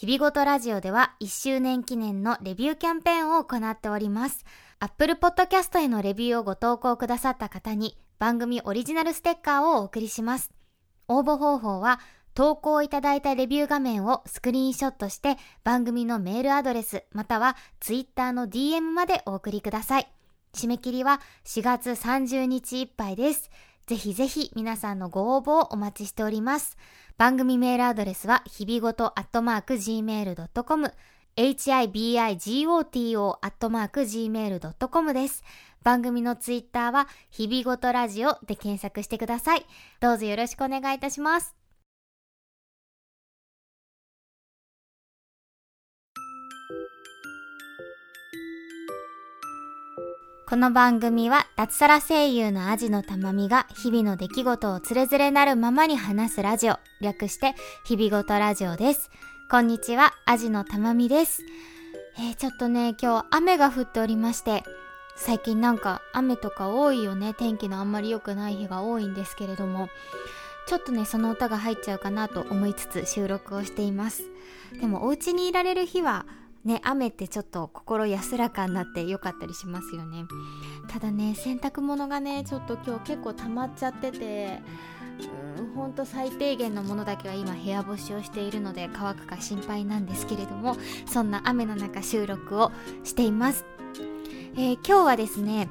日々ごとラジオでは1周年記念のレビューキャンペーンを行っております。Apple Podcast へのレビューをご投稿くださった方に番組オリジナルステッカーをお送りします。応募方法は投稿いただいたレビュー画面をスクリーンショットして番組のメールアドレスまたは Twitter の DM までお送りください。締め切りは4月30日いっぱいです。ぜひぜひ皆さんのご応募をお待ちしております。番組メールアドレスは日々ごとアットマーク gmail.com hibigoto アットマーク gmail.com です。番組のツイッターは日々ごとラジオで検索してください。どうぞよろしくお願いいたします。この番組は脱サラ声優のアジのたまみが日々の出来事をつれづれなるままに話すラジオ、略して日々ごとラジオです。こんにちは、アジのたまみです。えー、ちょっとね、今日雨が降っておりまして、最近なんか雨とか多いよね。天気のあんまり良くない日が多いんですけれども、ちょっとね、その歌が入っちゃうかなと思いつつ収録をしています。でもお家にいられる日はね、雨ってちょっと心安らかになってよかったりしますよね。ただね、洗濯物がね、ちょっと今日結構溜まっちゃってて、うん、ほんと最低限のものだけは今部屋干しをしているので乾くか心配なんですけれども、そんな雨の中収録をしています。えー、今日はですね、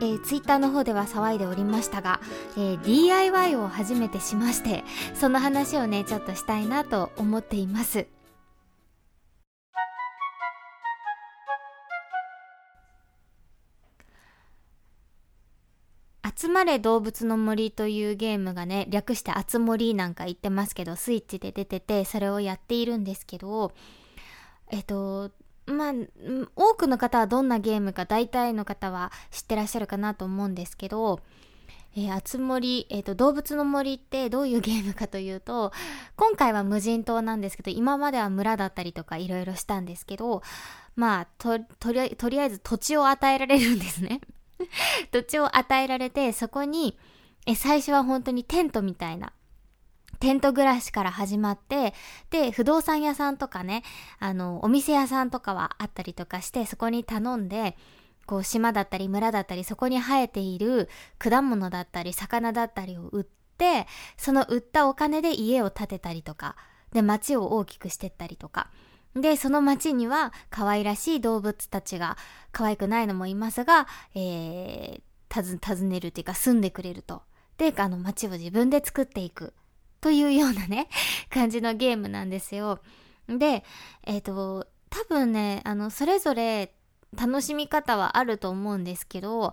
えー、ツイッターの方では騒いでおりましたが、えー、DIY を初めてしまして、その話をね、ちょっとしたいなと思っています。集まれ動物の森というゲームがね、略してあつ森なんか言ってますけど、スイッチで出てて、それをやっているんですけど、えっと、まあ、多くの方はどんなゲームか大体の方は知ってらっしゃるかなと思うんですけど、えー、あつ森、えっ、ー、と、動物の森ってどういうゲームかというと、今回は無人島なんですけど、今までは村だったりとかいろいろしたんですけど、まあ、と、とりとりあえず土地を与えられるんですね。土地を与えられて、そこに、え、最初は本当にテントみたいな、テント暮らしから始まって、で、不動産屋さんとかね、あの、お店屋さんとかはあったりとかして、そこに頼んで、こう、島だったり村だったり、そこに生えている果物だったり、魚だったりを売って、その売ったお金で家を建てたりとか、で、街を大きくしてったりとか、で、その街には可愛らしい動物たちが、可愛くないのもいますが、えー、訪ねるっていうか住んでくれると。で、あの街を自分で作っていく。というようなね、感じのゲームなんですよ。で、えっ、ー、と、多分ね、あの、それぞれ楽しみ方はあると思うんですけど、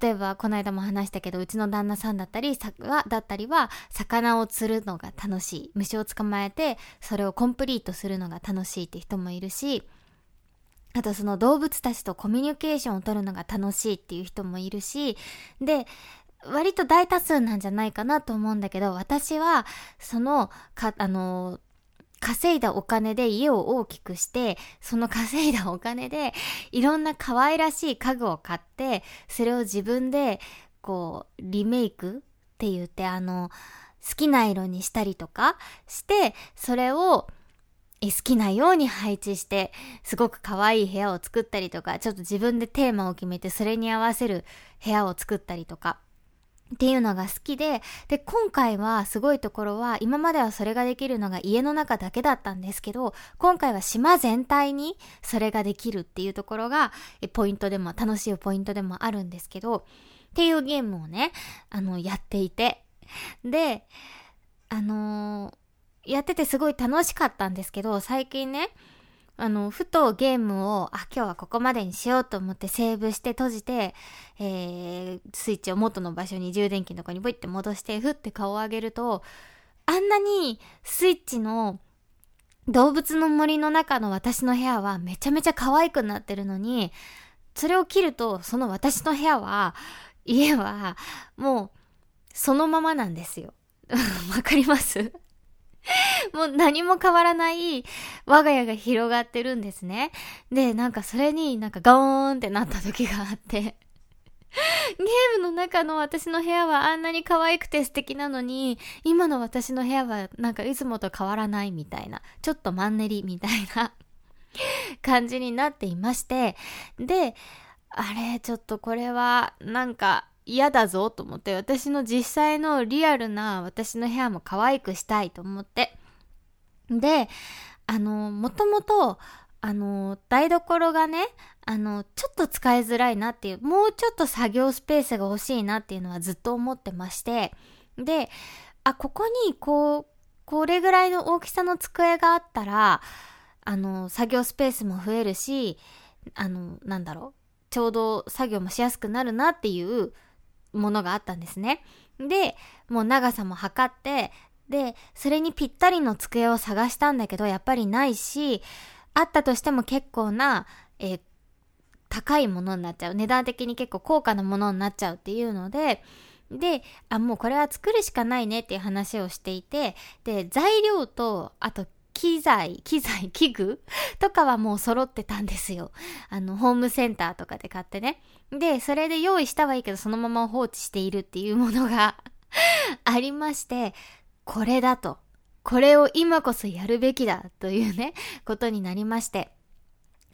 例えば、この間も話したけど、うちの旦那さんだったり、は、だったりは、魚を釣るのが楽しい。虫を捕まえて、それをコンプリートするのが楽しいって人もいるし、あとその動物たちとコミュニケーションを取るのが楽しいっていう人もいるし、で、割と大多数なんじゃないかなと思うんだけど、私は、その、か、あの、稼いだお金で家を大きくして、その稼いだお金でいろんな可愛らしい家具を買って、それを自分でこうリメイクって言ってあの好きな色にしたりとかして、それを好きなように配置して、すごく可愛い部屋を作ったりとか、ちょっと自分でテーマを決めてそれに合わせる部屋を作ったりとか。っていうのが好きで、で、今回はすごいところは、今まではそれができるのが家の中だけだったんですけど、今回は島全体にそれができるっていうところが、ポイントでも、楽しいポイントでもあるんですけど、っていうゲームをね、あの、やっていて。で、あのー、やっててすごい楽しかったんですけど、最近ね、あの、ふとゲームを、あ、今日はここまでにしようと思ってセーブして閉じて、えー、スイッチを元の場所に充電器のとこにポイって戻して、ふって顔を上げると、あんなにスイッチの動物の森の中の私の部屋はめちゃめちゃ可愛くなってるのに、それを切ると、その私の部屋は、家は、もう、そのままなんですよ。わかります？もう何も変わらない我が家が広がってるんですね。で、なんかそれになんかガーンってなった時があって ゲームの中の私の部屋はあんなに可愛くて素敵なのに、今の私の部屋はなんかいつもと変わらないみたいな、ちょっとマンネリみたいな 感じになっていまして、で、あれ、ちょっとこれはなんか嫌だぞと思って、私の実際のリアルな私の部屋も可愛くしたいと思って。で、あの、もともと、あの、台所がね、あの、ちょっと使いづらいなっていう、もうちょっと作業スペースが欲しいなっていうのはずっと思ってまして、で、あ、ここにこう、これぐらいの大きさの机があったら、あの、作業スペースも増えるし、あの、なんだろう、ちょうど作業もしやすくなるなっていうものがあったんですね。で、もう長さも測って、で、それにぴったりの机を探したんだけど、やっぱりないし、あったとしても結構な、えー、高いものになっちゃう。値段的に結構高価なものになっちゃうっていうので、で、あ、もうこれは作るしかないねっていう話をしていて、で、材料と、あと機材、機材、器具とかはもう揃ってたんですよ。あの、ホームセンターとかで買ってね。で、それで用意したはいいけど、そのまま放置しているっていうものが ありまして、これだと。これを今こそやるべきだというね、ことになりまして。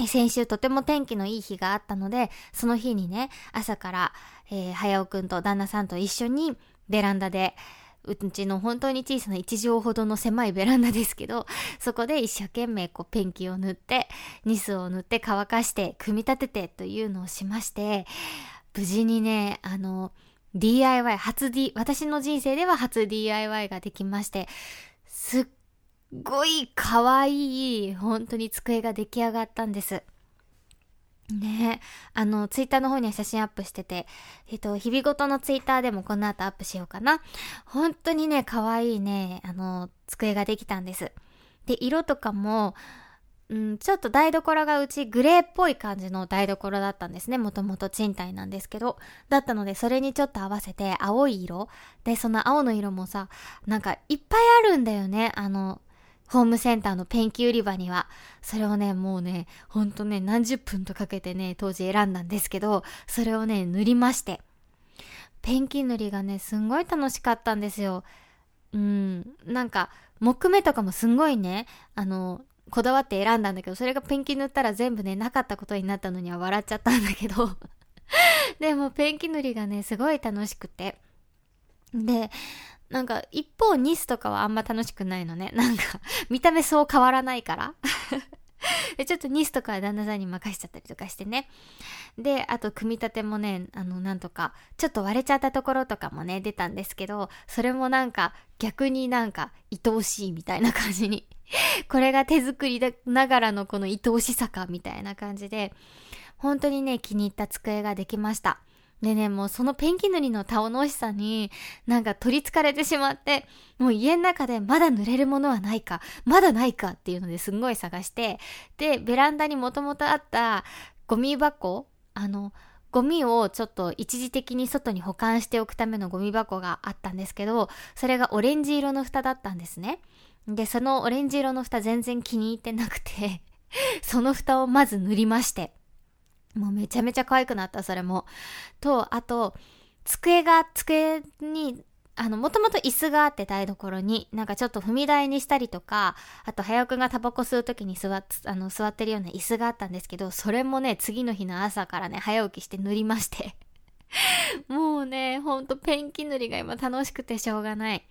先週とても天気のいい日があったので、その日にね、朝から、えー、早尾くんと旦那さんと一緒にベランダで、うちの本当に小さな1畳ほどの狭いベランダですけど、そこで一生懸命こうペンキを塗って、ニスを塗って乾かして、組み立ててというのをしまして、無事にね、あの、DIY、初 D、私の人生では初 DIY ができまして、すっごい可愛い、本当に机が出来上がったんです。ねあの、ツイッターの方には写真アップしてて、えっと、日々ごとのツイッターでもこの後アップしようかな。本当にね、可愛いね、あの、机ができたんです。で、色とかも、うん、ちょっと台所がうちグレーっぽい感じの台所だったんですね。もともと賃貸なんですけど。だったので、それにちょっと合わせて青い色。で、その青の色もさ、なんかいっぱいあるんだよね。あの、ホームセンターのペンキ売り場には。それをね、もうね、ほんとね、何十分とかけてね、当時選んだんですけど、それをね、塗りまして。ペンキ塗りがね、すんごい楽しかったんですよ。うん、なんか、木目とかもすんごいね、あの、こだわって選んだんだけど、それがペンキ塗ったら全部ね、なかったことになったのには笑っちゃったんだけど でもペンキ塗りがね、すごい楽しくて。で、なんか一方ニスとかはあんま楽しくないのね。なんか見た目そう変わらないから、ちょっとニスとかは旦那さんに任しちゃったりとかしてね。で、あと組み立てもね、あの、なんとか、ちょっと割れちゃったところとかもね、出たんですけど、それもなんか逆になんか愛おしいみたいな感じに これが手作りながらのこの愛おしさかみたいな感じで、本当にね、気に入った机ができました。でね、もうそのペンキ塗りの楽しさになんか取り憑かれてしまって、もう家の中でまだ塗れるものはないか、まだないかっていうのですんごい探して、で、ベランダにもともとあったゴミ箱、あの、ゴミをちょっと一時的に外に保管しておくためのゴミ箱があったんですけど、それがオレンジ色の蓋だったんですね。で、そのオレンジ色の蓋全然気に入ってなくて その蓋をまず塗りまして。もうめちゃめちゃ可愛くなった、それも。と、あと、机が、机に、あの、もともと椅子があって台所に、なんかちょっと踏み台にしたりとか、あと、早くんがタバコ吸う時に座っ、あの、座ってるような椅子があったんですけど、それもね、次の日の朝からね、早起きして塗りまして もうね、ほんとペンキ塗りが今楽しくてしょうがない。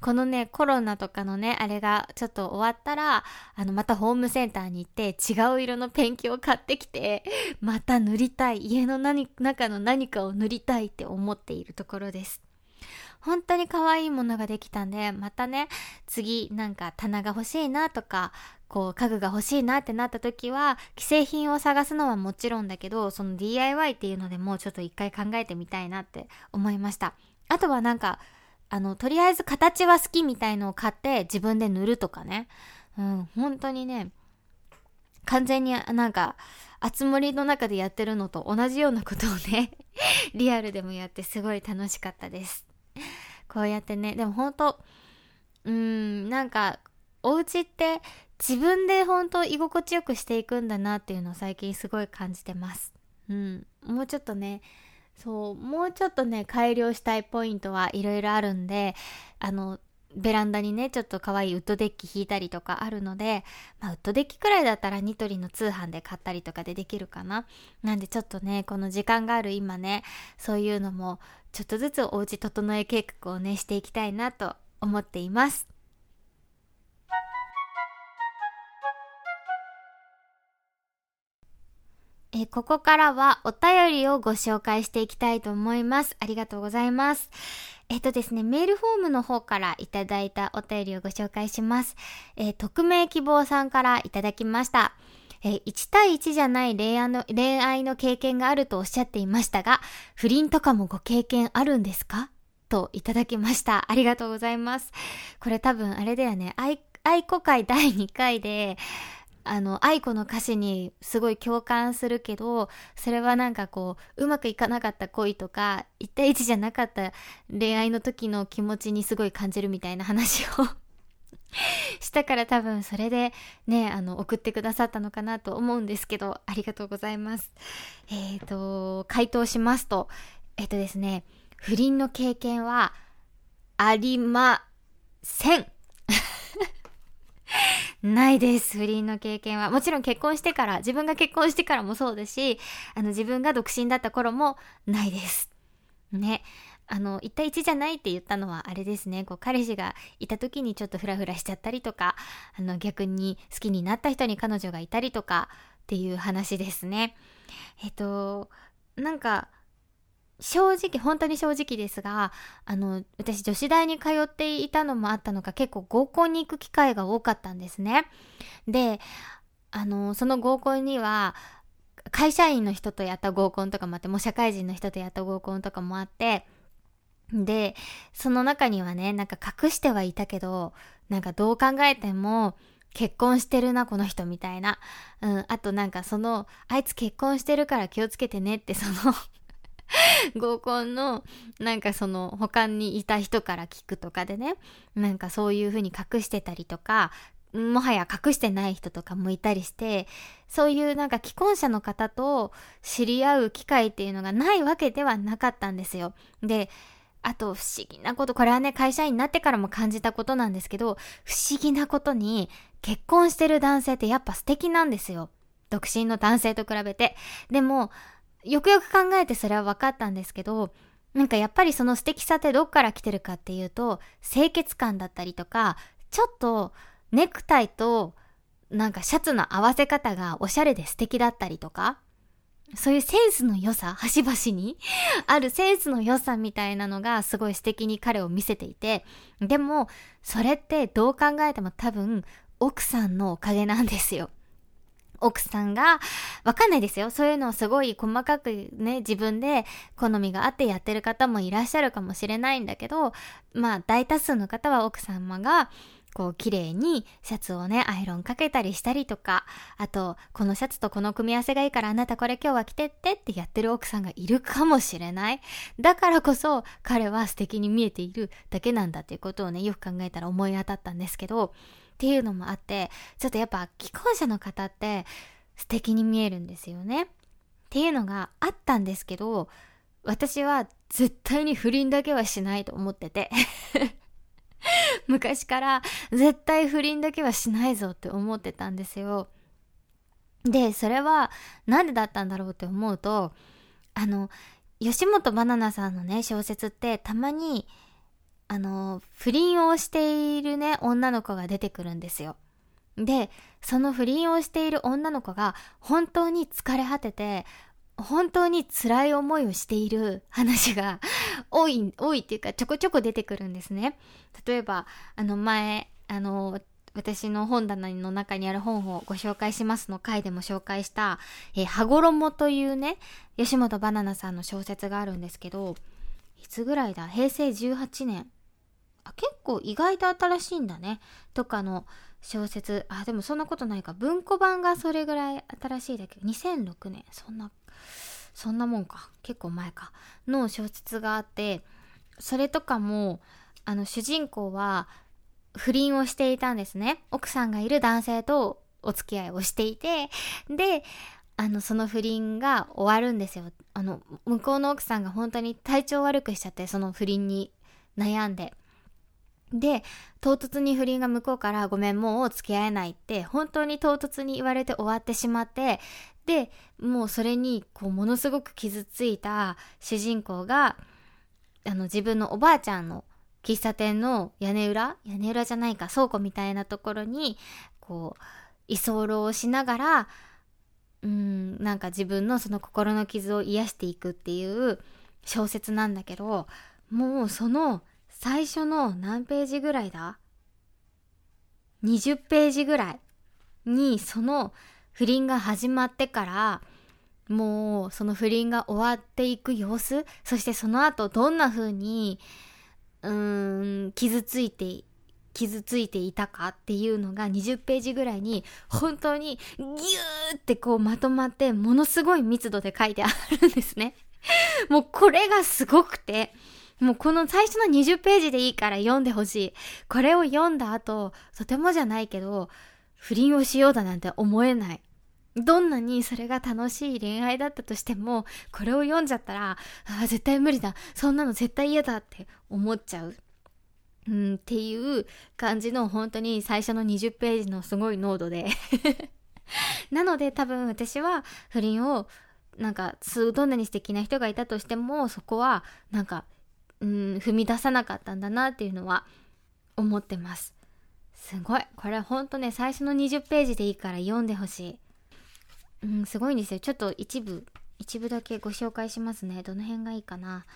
このね、コロナとかのね、あれがちょっと終わったら、あの、またホームセンターに行って、違う色のペンキを買ってきて、また塗りたい。家の何、中の何かを塗りたいって思っているところです。本当に可愛いものができたんで、またね、次なんか棚が欲しいなとか、こう家具が欲しいなってなった時は、既製品を探すのはもちろんだけど、その DIY っていうのでもちょっと一回考えてみたいなって思いました。あとはなんか、あの、とりあえず形は好きみたいのを買って自分で塗るとかね。うん、本当にね、完全になんか、あつ森の中でやってるのと同じようなことをね リアルでもやってすごい楽しかったです。こうやってね、でも本当うーん、なんか、お家って自分で本当居心地よくしていくんだなっていうのを最近すごい感じてます。うん。もうちょっとね、そう、もうちょっとね、改良したいポイントはいろいろあるんで、あの、ベランダにね、ちょっと可愛いウッドデッキ引いたりとかあるので、まあ、ウッドデッキくらいだったらニトリの通販で買ったりとかでできるかな。なんでちょっとね、この時間がある今ね、そういうのも、ちょっとずつお家整え計画をね、していきたいなと思っています。えここからはお便りをご紹介していきたいと思います。ありがとうございます。えっとですね、メールフォームの方からいただいたお便りをご紹介します。えー、匿名希望さんからいただきました。えー、1対1じゃない恋愛の恋愛の経験があるとおっしゃっていましたが、不倫とかもご経験あるんですか？といただきました。ありがとうございます。これ多分あれだよね、愛、愛子会第2回で、あの、愛子の歌詞にすごい共感するけど、それはなんかこう、うまくいかなかった恋とか、一対一じゃなかった恋愛の時の気持ちにすごい感じるみたいな話を したから多分それでね、あの、送ってくださったのかなと思うんですけど、ありがとうございます。えっ、ー、と、回答しますと、えっ、ー、とですね、不倫の経験はありません。ないです、不倫の経験は。もちろん結婚してから、自分が結婚してからもそうですし、あの、自分が独身だった頃もないです。ね。あの、1対1じゃないって言ったのはあれですね。こう、彼氏がいた時にちょっとフラフラしちゃったりとか、あの、逆に好きになった人に彼女がいたりとかっていう話ですね。えっと、なんか、正直、本当に正直ですが、あの、私女子大に通っていたのもあったのか結構合コンに行く機会が多かったんですね。で、あの、その合コンには、会社員の人とやった合コンとかもあって、もう社会人の人とやった合コンとかもあって、で、その中にはね、なんか隠してはいたけど、なんかどう考えても、結婚してるな、この人みたいな。うん、あとなんかその、あいつ結婚してるから気をつけてねって、その 合コンの、なんかその、他にいた人から聞くとかでね、なんかそういう風に隠してたりとか、もはや隠してない人とかもいたりして、そういうなんか既婚者の方と知り合う機会っていうのがないわけではなかったんですよ。で、あと不思議なこと、これはね、会社員になってからも感じたことなんですけど、不思議なことに、結婚してる男性ってやっぱ素敵なんですよ。独身の男性と比べて。でも、よくよく考えてそれは分かったんですけど、なんかやっぱりその素敵さってどっから来てるかっていうと、清潔感だったりとか、ちょっとネクタイとなんかシャツの合わせ方がおしゃれで素敵だったりとか、そういうセンスの良さ、端々に あるセンスの良さみたいなのがすごい素敵に彼を見せていて、でも、それってどう考えても多分奥さんのおかげなんですよ。奥さんが、わかんないですよ。そういうのをすごい細かくね、自分で好みがあってやってる方もいらっしゃるかもしれないんだけど、まあ大多数の方は奥様が、こう綺麗にシャツをね、アイロンかけたりしたりとか、あと、このシャツとこの組み合わせがいいからあなたこれ今日は着てってってやってる奥さんがいるかもしれない。だからこそ彼は素敵に見えているだけなんだっていうことをね、よく考えたら思い当たったんですけど、っていうのもあって、ちょっとやっぱ既婚者の方って素敵に見えるんですよね。っていうのがあったんですけど、私は絶対に不倫だけはしないと思ってて 昔から絶対不倫だけはしないぞって思ってたんですよ。で、それはなんでだったんだろうって思うと、あの、吉本ばななさんのね、小説ってたまにあの、不倫をしているね、女の子が出てくるんですよ。で、その不倫をしている女の子が本当に疲れ果てて、本当に辛い思いをしている話が 多い、多いっていうかちょこちょこ出てくるんですね。例えば、あの前、あの、私の本棚の中にある本をご紹介しますの回でも紹介した、えー、羽衣というね、吉本ばななさんの小説があるんですけど、いつぐらいだ？平成18年結構意外と新しいんだね。とかの小説。あでもそんなことないか。文庫版がそれぐらい新しいだけ。ど2006年。そんなそんなもんか。結構前か。の小説があってそれとかもあの主人公は不倫をしていたんですね。奥さんがいる男性とお付き合いをしていてであの、その不倫が終わるんですよ。あの、向こうの奥さんが本当に体調悪くしちゃって、その不倫に悩んで。で、唐突に不倫が向こうからごめんもう付き合えないって本当に唐突に言われて終わってしまってで、もうそれにこうものすごく傷ついた主人公があの自分のおばあちゃんの喫茶店の屋根裏屋根裏じゃないか倉庫みたいなところにこう居候をしながらうんなんか自分のその心の傷を癒していくっていう小説なんだけどもうその最初の何ページぐらいだ ?20 ページぐらいにその不倫が始まってからもうその不倫が終わっていく様子そしてその後どんな風にうーん傷ついて傷ついていたかっていうのが20ページぐらいに本当にギューってこうまとまってものすごい密度で書いてあるんですね。もうこれがすごくてもうこの最初の20ページでいいから読んでほしい。これを読んだ後、とてもじゃないけど、不倫をしようだなんて思えない。どんなにそれが楽しい恋愛だったとしても、これを読んじゃったら、ああ、絶対無理だ。そんなの絶対嫌だって思っちゃう。うん、っていう感じの本当に最初の20ページのすごい濃度で なので多分私は不倫をなんかどんなに素敵な人がいたとしてもそこはなんかうん、踏み出さなかったんだなっていうのは思ってます。すごい。これほんとね、最初の20ページでいいから読んでほしい。うん、すごいんですよ。ちょっと一部、一部だけご紹介しますね。どの辺がいいかな。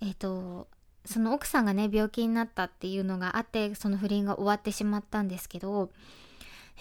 えっ、ー、と、その奥さんがね、病気になったっていうのがあって、その不倫が終わってしまったんですけど、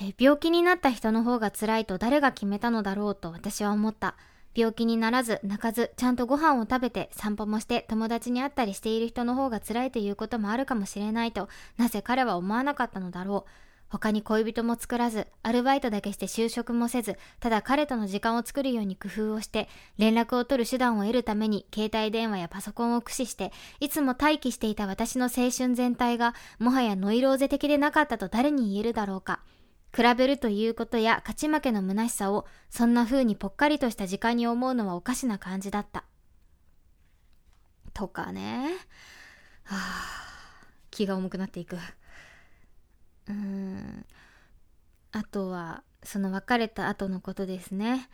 え病気になった人の方が辛いと誰が決めたのだろうと私は思った。病気にならず、泣かず、ちゃんとご飯を食べて、散歩もして友達に会ったりしている人の方が辛いということもあるかもしれないと、なぜ彼は思わなかったのだろう。他に恋人も作らず、アルバイトだけして就職もせず、ただ彼との時間を作るように工夫をして、連絡を取る手段を得るために、携帯電話やパソコンを駆使して、いつも待機していた私の青春全体が、もはやノイローゼ的でなかったと誰に言えるだろうか。比べるということや勝ち負けの虚しさをそんな風にぽっかりとした時間に思うのはおかしな感じだった。とかね。はあ、気が重くなっていく。うーん。あとは、その別れた後のことですね。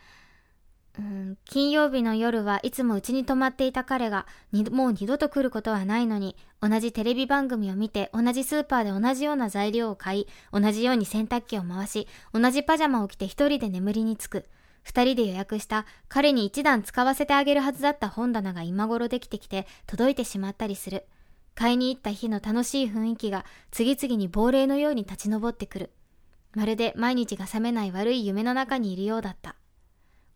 うん、金曜日の夜はいつもうちに泊まっていた彼がもう二度と来ることはないのに同じテレビ番組を見て同じスーパーで同じような材料を買い同じように洗濯機を回し同じパジャマを着て一人で眠りにつく。二人で予約した彼に一段使わせてあげるはずだった本棚が今頃できてきて届いてしまったりする。買いに行った日の楽しい雰囲気が次々に亡霊のように立ち上ってくる。まるで毎日が覚めない悪い夢の中にいるようだった。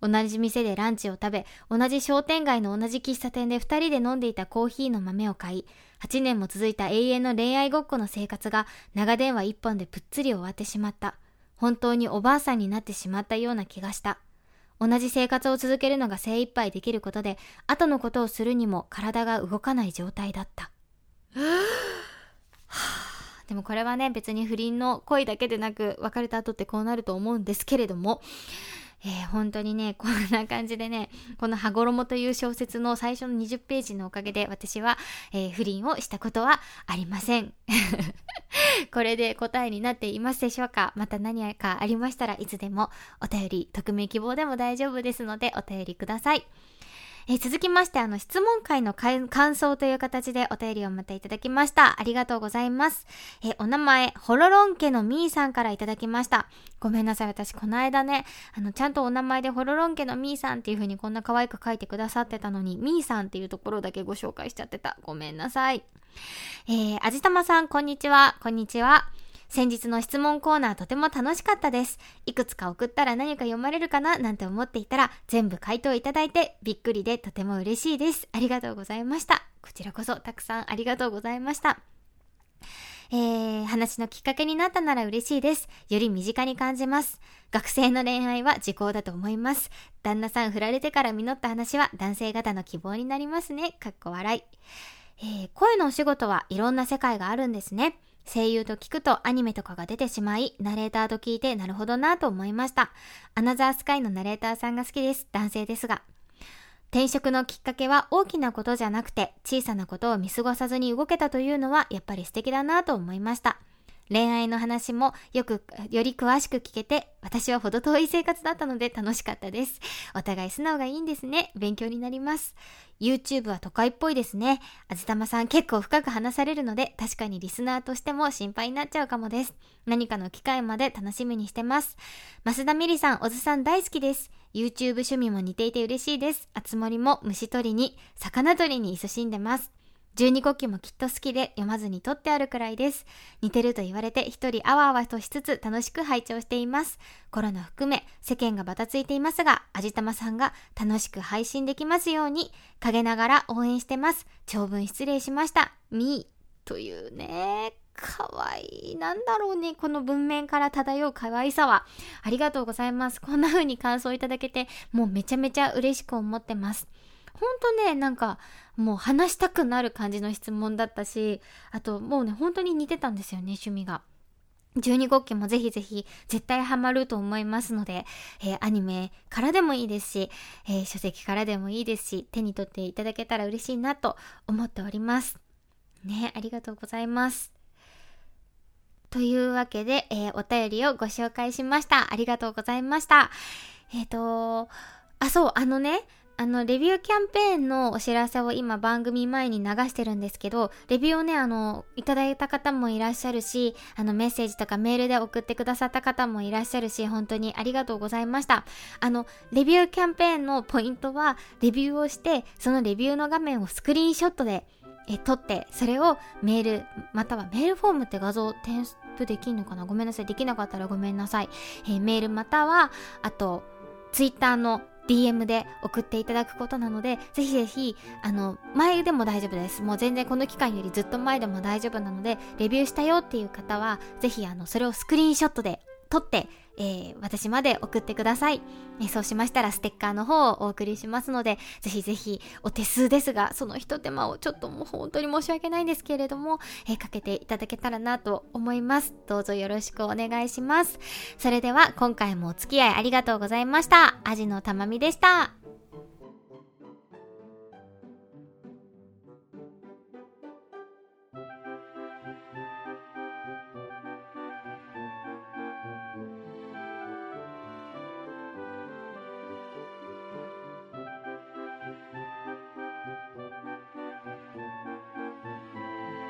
同じ店でランチを食べ、同じ商店街の同じ喫茶店で二人で飲んでいたコーヒーの豆を買い、8年も続いた永遠の恋愛ごっこの生活が長電話一本でぷっつり終わってしまった。本当におばあさんになってしまったような気がした。同じ生活を続けるのが精一杯できることで、後のことをするにも体が動かない状態だった。でもこれはね、別に不倫の恋だけでなく、別れた後ってこうなると思うんですけれども、えー、本当にね、こんな感じでね、この羽衣という小説の最初の20ページのおかげで私は、えー、不倫をしたことはありません。これで答えになっていますでしょうか？また何かありましたらいつでもお便り、匿名希望でも大丈夫ですのでお便りください。えー、続きまして、あの、質問会の感想という形でお便りをまたいただきました。ありがとうございます。えー、お名前、ホロロン家のみーさんからいただきました。ごめんなさい、私、この間ね、あの、ちゃんとお名前でホロロン家のみーさんっていう風にこんな可愛く書いてくださってたのに、みーさんっていうところだけご紹介しちゃってた。ごめんなさい。えー、あじたまさん、こんにちは。こんにちは。先日の質問コーナーとても楽しかったです。いくつか送ったら何か読まれるかななんて思っていたら全部回答いただいてびっくりでとても嬉しいです。ありがとうございました。こちらこそたくさんありがとうございました。えー、話のきっかけになったなら嬉しいです。より身近に感じます。学生の恋愛は時効だと思います。旦那さん振られてから実った話は男性方の希望になりますね。かっこ笑い。えー、声のお仕事はいろんな世界があるんですね。声優と聞くとアニメとかが出てしまい、ナレーターと聞いてなるほどなと思いました。アナザースカイのナレーターさんが好きです。男性ですが。転職のきっかけは大きなことじゃなくて、小さなことを見過ごさずに動けたというのはやっぱり素敵だなと思いました。恋愛の話もよく、より詳しく聞けて、私は程遠い生活だったので楽しかったです。お互い素直がいいんですね。勉強になります。YouTube は都会っぽいですね。あじたまさん結構深く話されるので、確かにリスナーとしても心配になっちゃうかもです。何かの機会まで楽しみにしてます。増田美里さん、小津さん大好きです。YouTube 趣味も似ていて嬉しいです。あつ森も虫取りに、魚取りに勤しんでます。十二国旗もきっと好きで読まずに取ってあるくらいです。似てると言われて一人あわあわとしつつ楽しく拝聴しています。コロナ含め世間がバタついていますが、あじたまさんが楽しく配信できますように、陰ながら応援してます。長文失礼しました。みーというね、かわいい。なんだろうね。この文面から漂う可愛さは。ありがとうございます。こんな風に感想いただけて、もうめちゃめちゃ嬉しく思ってます。ほんとね、なんか、もう話したくなる感じの質問だったし、あともうね、本当に似てたんですよね、趣味が。十二国旗もぜひぜひ絶対ハマると思いますので、えー、アニメからでもいいですし、えー、書籍からでもいいですし、手に取っていただけたら嬉しいなと思っております。ね、ありがとうございます。というわけで、えー、お便りをご紹介しました。ありがとうございました。えっ、と、あ、そう、あのね、あの、レビューキャンペーンのお知らせを今番組前に流してるんですけど、レビューをね、あの、いただいた方もいらっしゃるし、あの、メッセージとかメールで送ってくださった方もいらっしゃるし、本当にありがとうございました。あの、レビューキャンペーンのポイントは、レビューをして、そのレビューの画面をスクリーンショットで、え、撮って、それをメール、またはメールフォームって画像添付できんのかな？ごめんなさい。できなかったらごめんなさい。えー、メールまたは、あと、ツイッターの DM で送っていただくことなので、ぜひぜひ、あの、前でも大丈夫です。もう全然この期間よりずっと前でも大丈夫なので、レビューしたよっていう方は、ぜひ、あの、それをスクリーンショットで撮って、えー、私まで送ってください、えー、そうしましたらステッカーの方をお送りしますので、ぜひぜひお手数ですが、その一手間をちょっともう本当に申し訳ないんですけれども、えー、かけていただけたらなと思います。どうぞよろしくお願いします。それでは今回もお付き合いありがとうございました。アジのたまみでした。